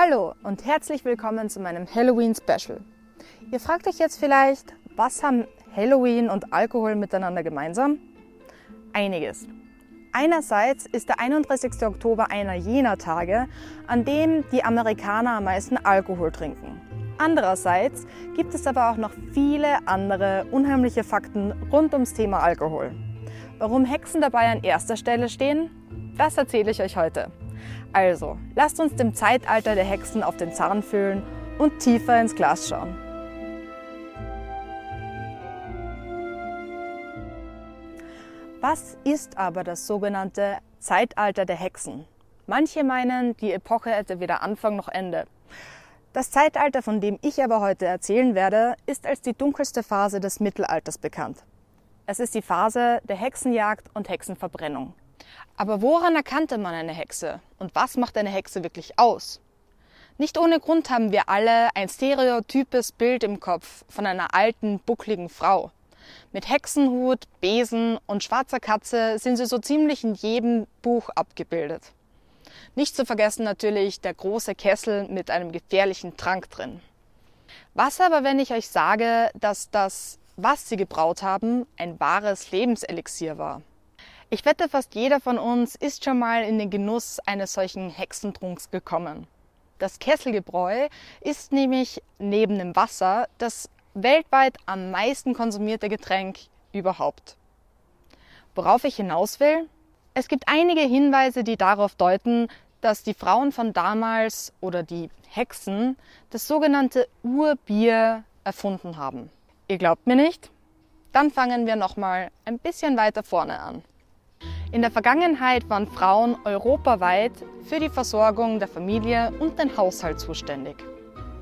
Hallo und herzlich willkommen zu meinem Halloween Special. Ihr fragt euch jetzt vielleicht, was haben Halloween und Alkohol miteinander gemeinsam? Einiges. Einerseits ist der 31. Oktober einer jener Tage, an dem die Amerikaner am meisten Alkohol trinken. Andererseits gibt es aber auch noch viele andere unheimliche Fakten rund ums Thema Alkohol. Warum Hexen dabei an erster Stelle stehen, das erzähle ich euch heute. Also, lasst uns dem Zeitalter der Hexen auf den Zahn fühlen und tiefer ins Glas schauen. Was ist aber das sogenannte Zeitalter der Hexen? Manche meinen, die Epoche hätte weder Anfang noch Ende. Das Zeitalter, von dem ich aber heute erzählen werde, ist als die dunkelste Phase des Mittelalters bekannt. Es ist die Phase der Hexenjagd und Hexenverbrennung. Aber woran erkannte man eine Hexe? Und was macht eine Hexe wirklich aus? Nicht ohne Grund haben wir alle ein stereotypes Bild im Kopf von einer alten, buckligen Frau. Mit Hexenhut, Besen und schwarzer Katze sind sie so ziemlich in jedem Buch abgebildet. Nicht zu vergessen natürlich der große Kessel mit einem gefährlichen Trank drin. Was aber, wenn ich euch sage, dass das, was sie gebraut haben, ein wahres Lebenselixier war? Ich wette, fast jeder von uns ist schon mal in den Genuss eines solchen Hexentrunks gekommen. Das Kesselgebräu ist nämlich neben dem Wasser das weltweit am meisten konsumierte Getränk überhaupt. Worauf ich hinaus will? Es gibt einige Hinweise, die darauf deuten, dass die Frauen von damals oder die Hexen das sogenannte Urbier erfunden haben. Ihr glaubt mir nicht? Dann fangen wir noch mal ein bisschen weiter vorne an. In der Vergangenheit waren Frauen europaweit für die Versorgung der Familie und den Haushalt zuständig.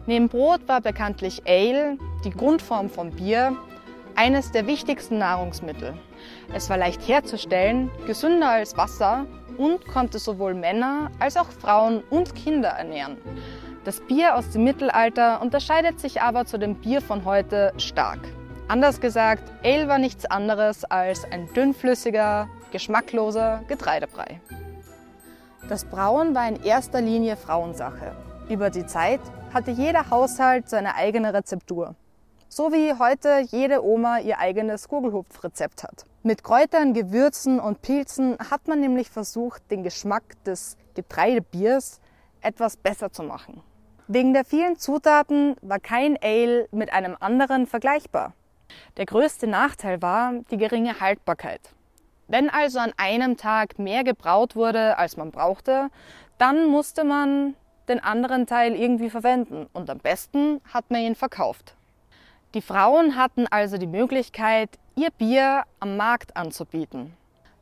Neben Brot war bekanntlich Ale, die Grundform von Bier, eines der wichtigsten Nahrungsmittel. Es war leicht herzustellen, gesünder als Wasser und konnte sowohl Männer als auch Frauen und Kinder ernähren. Das Bier aus dem Mittelalter unterscheidet sich aber zu dem Bier von heute stark. Anders gesagt, Ale war nichts anderes als ein dünnflüssiger, geschmackloser Getreidebrei. Das Brauen war in erster Linie Frauensache. Über die Zeit hatte jeder Haushalt seine eigene Rezeptur. So wie heute jede Oma ihr eigenes Gugelhupfrezept hat. Mit Kräutern, Gewürzen und Pilzen hat man nämlich versucht, den Geschmack des Getreidebiers etwas besser zu machen. Wegen der vielen Zutaten war kein Ale mit einem anderen vergleichbar. Der größte Nachteil war die geringe Haltbarkeit. Wenn also an einem Tag mehr gebraut wurde, als man brauchte, dann musste man den anderen Teil irgendwie verwenden und am besten hat man ihn verkauft. Die Frauen hatten also die Möglichkeit, ihr Bier am Markt anzubieten.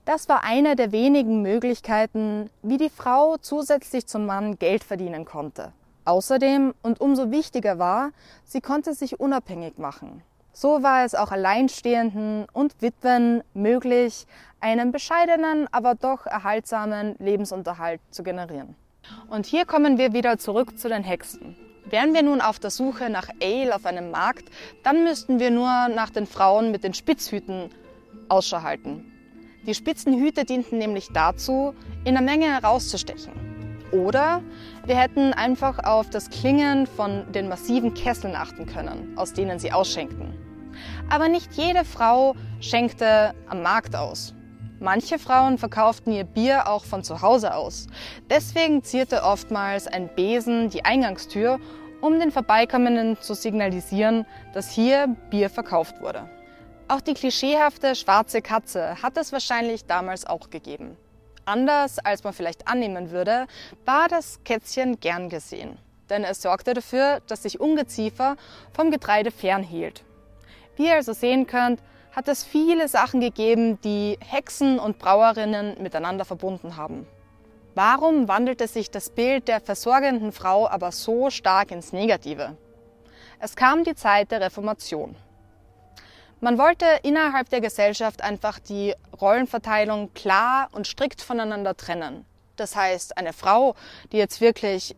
Das war eine der wenigen Möglichkeiten, wie die Frau zusätzlich zum Mann Geld verdienen konnte. Außerdem, und umso wichtiger war, sie konnte sich unabhängig machen. So war es auch Alleinstehenden und Witwen möglich, einen bescheidenen, aber doch erhaltsamen Lebensunterhalt zu generieren. Und hier kommen wir wieder zurück zu den Hexen. Wären wir nun auf der Suche nach Ale auf einem Markt, dann müssten wir nur nach den Frauen mit den Spitzhüten Ausschau halten. Die spitzen Hüte dienten nämlich dazu, in der Menge herauszustechen. Oder wir hätten einfach auf das Klingen von den massiven Kesseln achten können, aus denen sie ausschenkten. Aber nicht jede Frau schenkte am Markt aus. Manche Frauen verkauften ihr Bier auch von zu Hause aus. Deswegen zierte oftmals ein Besen die Eingangstür, um den Vorbeikommenden zu signalisieren, dass hier Bier verkauft wurde. Auch die klischeehafte schwarze Katze hat es wahrscheinlich damals auch gegeben. Anders als man vielleicht annehmen würde, war das Kätzchen gern gesehen. Denn es sorgte dafür, dass sich Ungeziefer vom Getreide fernhielt. Wie ihr also sehen könnt, hat es viele Sachen gegeben, die Hexen und Brauerinnen miteinander verbunden haben. Warum wandelte sich das Bild der versorgenden Frau aber so stark ins Negative? Es kam die Zeit der Reformation. Man wollte innerhalb der Gesellschaft einfach die Rollenverteilung klar und strikt voneinander trennen. Das heißt, eine Frau, die jetzt wirklich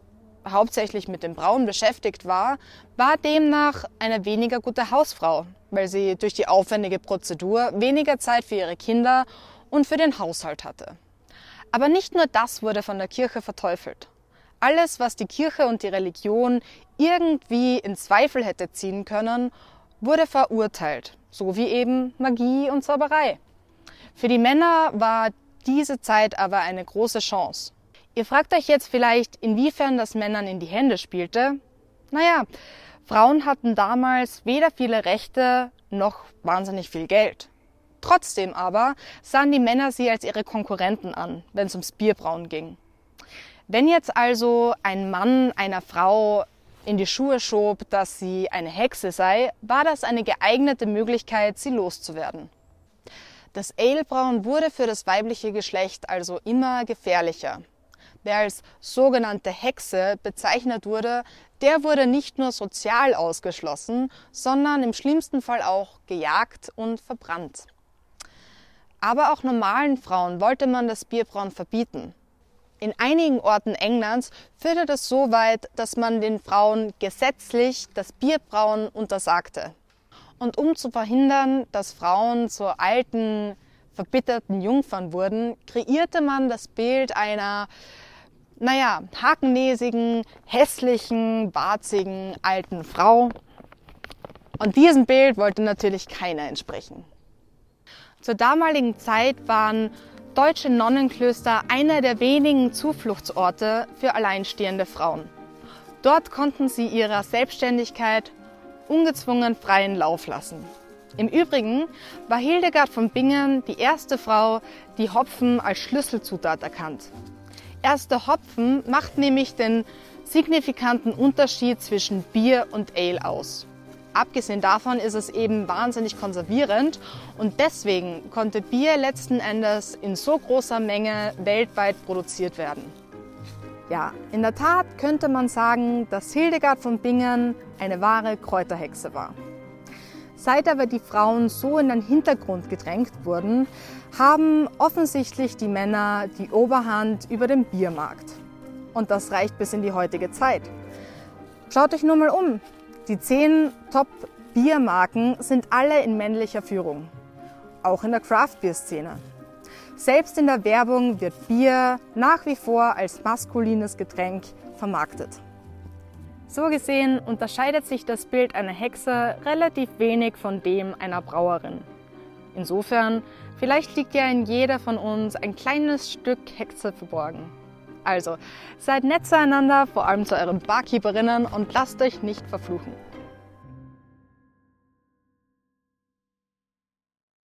hauptsächlich mit dem Brauen beschäftigt war, war demnach eine weniger gute Hausfrau, weil sie durch die aufwendige Prozedur weniger Zeit für ihre Kinder und für den Haushalt hatte. Aber nicht nur das wurde von der Kirche verteufelt. Alles, was die Kirche und die Religion irgendwie in Zweifel hätte ziehen können, wurde verurteilt, so wie eben Magie und Zauberei. Für die Männer war diese Zeit aber eine große Chance. Ihr fragt euch jetzt vielleicht, inwiefern das Männern in die Hände spielte. Naja, Frauen hatten damals weder viele Rechte noch wahnsinnig viel Geld. Trotzdem aber sahen die Männer sie als ihre Konkurrenten an, wenn es ums Bierbrauen ging. Wenn jetzt also ein Mann einer Frau in die Schuhe schob, dass sie eine Hexe sei, war das eine geeignete Möglichkeit, sie loszuwerden. Das Alebrauen wurde für das weibliche Geschlecht also immer gefährlicher. Wer als sogenannte Hexe bezeichnet wurde, der wurde nicht nur sozial ausgeschlossen, sondern im schlimmsten Fall auch gejagt und verbrannt. Aber auch normalen Frauen wollte man das Bierbrauen verbieten. In einigen Orten Englands führte das so weit, dass man den Frauen gesetzlich das Bierbrauen untersagte. Und um zu verhindern, dass Frauen zu alten, verbitterten Jungfern wurden, kreierte man das Bild einer, naja, hakennäsigen, hässlichen, warzigen, alten Frau. Und diesem Bild wollte natürlich keiner entsprechen. Zur damaligen Zeit waren deutsche Nonnenklöster einer der wenigen Zufluchtsorte für alleinstehende Frauen. Dort konnten sie ihrer Selbstständigkeit ungezwungen freien Lauf lassen. Im Übrigen war Hildegard von Bingen die erste Frau, die Hopfen als Schlüsselzutat erkannt. Erste Hopfen macht nämlich den signifikanten Unterschied zwischen Bier und Ale aus. Abgesehen davon ist es eben wahnsinnig konservierend und deswegen konnte Bier letzten Endes in so großer Menge weltweit produziert werden. Ja, in der Tat könnte man sagen, dass Hildegard von Bingen eine wahre Kräuterhexe war. Seit aber die Frauen so in den Hintergrund gedrängt wurden, haben offensichtlich die Männer die Oberhand über den Biermarkt. Und das reicht bis in die heutige Zeit. Schaut euch nur mal um. Die zehn Top-Biermarken sind alle in männlicher Führung, auch in der Craft-Bier-Szene. Selbst in der Werbung wird Bier nach wie vor als maskulines Getränk vermarktet. So gesehen unterscheidet sich das Bild einer Hexe relativ wenig von dem einer Brauerin. Insofern, vielleicht liegt ja in jeder von uns ein kleines Stück Hexe verborgen. Also, seid nett zueinander, vor allem zu euren Barkeeperinnen und lasst euch nicht verfluchen.